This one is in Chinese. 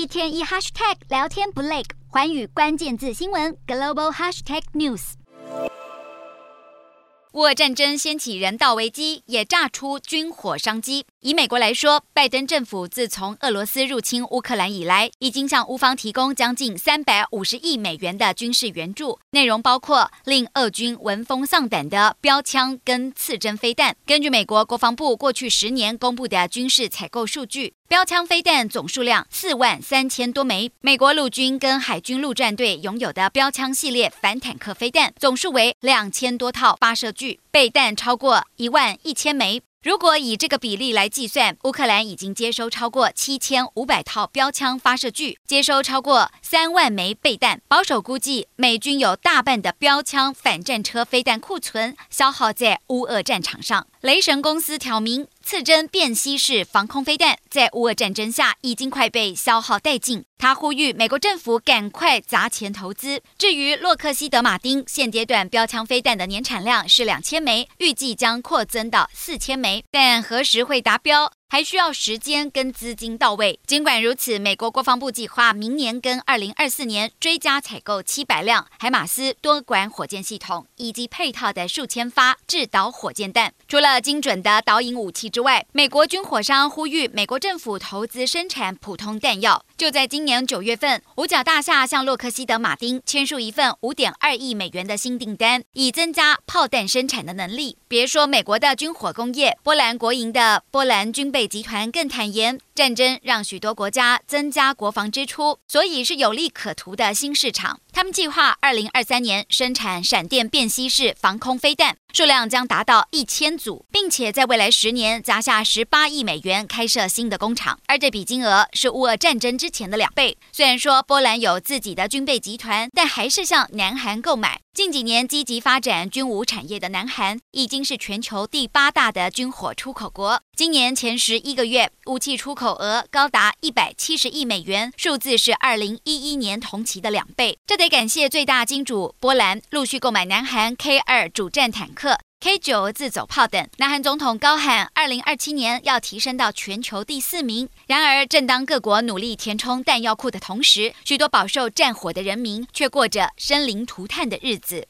一天一 hashtag 聊天不累，环宇关键字新闻 global hashtag news。乌俄战争掀起人道危机，也炸出军火商机。以美国来说，拜登政府自从俄罗斯入侵乌克兰以来，已经向乌方提供将近三百五十亿美元的军事援助，内容包括令俄军闻风丧胆的标枪跟刺针飞弹。根据美国国防部过去十年公布的军事采购数据，标枪飞弹总数量四万三千多枚。美国陆军跟海军陆战队拥有的标枪系列反坦克飞弹总数为两千多套发射具，备弹超过一万一千枚。如果以这个比例来计算，乌克兰已经接收超过七千五百套标枪发射具，接收超过三万枚备弹。保守估计，美军有大半的标枪反战车飞弹库存消耗在乌俄战场上。雷神公司挑明，刺针便携式防空飞弹在乌俄战争下已经快被消耗殆尽。他呼吁美国政府赶快砸钱投资。至于洛克希德马丁，现阶段标枪飞弹的年产量是两千枚，预计将扩增到四千枚，但何时会达标？还需要时间跟资金到位。尽管如此，美国国防部计划明年跟二零二四年追加采购七百辆海马斯多管火箭系统，以及配套的数千发制导火箭弹。除了精准的导引武器之外，美国军火商呼吁美国政府投资生产普通弹药。就在今年九月份，五角大厦向洛克希德马丁签署一份五点二亿美元的新订单，以增加炮弹生产的能力。别说美国的军火工业，波兰国营的波兰军备集团更坦言，战争让许多国家增加国防支出，所以是有利可图的新市场。他们计划二零二三年生产闪电便携式防空飞弹，数量将达到一千组，并且在未来十年砸下十八亿美元开设新的工厂，而这笔金额是乌俄战争之前的两倍。虽然说波兰有自己的军备集团，但还是向南韩购买。近几年积极发展军武产业的南韩，已经是全球第八大的军火出口国。今年前十一个月，武器出口额高达一百七十亿美元，数字是二零一一年同期的两倍。这得感谢最大金主波兰陆续购买南韩 K 二主战坦克、K 九自走炮等。南韩总统高喊二零二七年要提升到全球第四名。然而，正当各国努力填充弹药库的同时，许多饱受战火的人民却过着生灵涂炭的日子。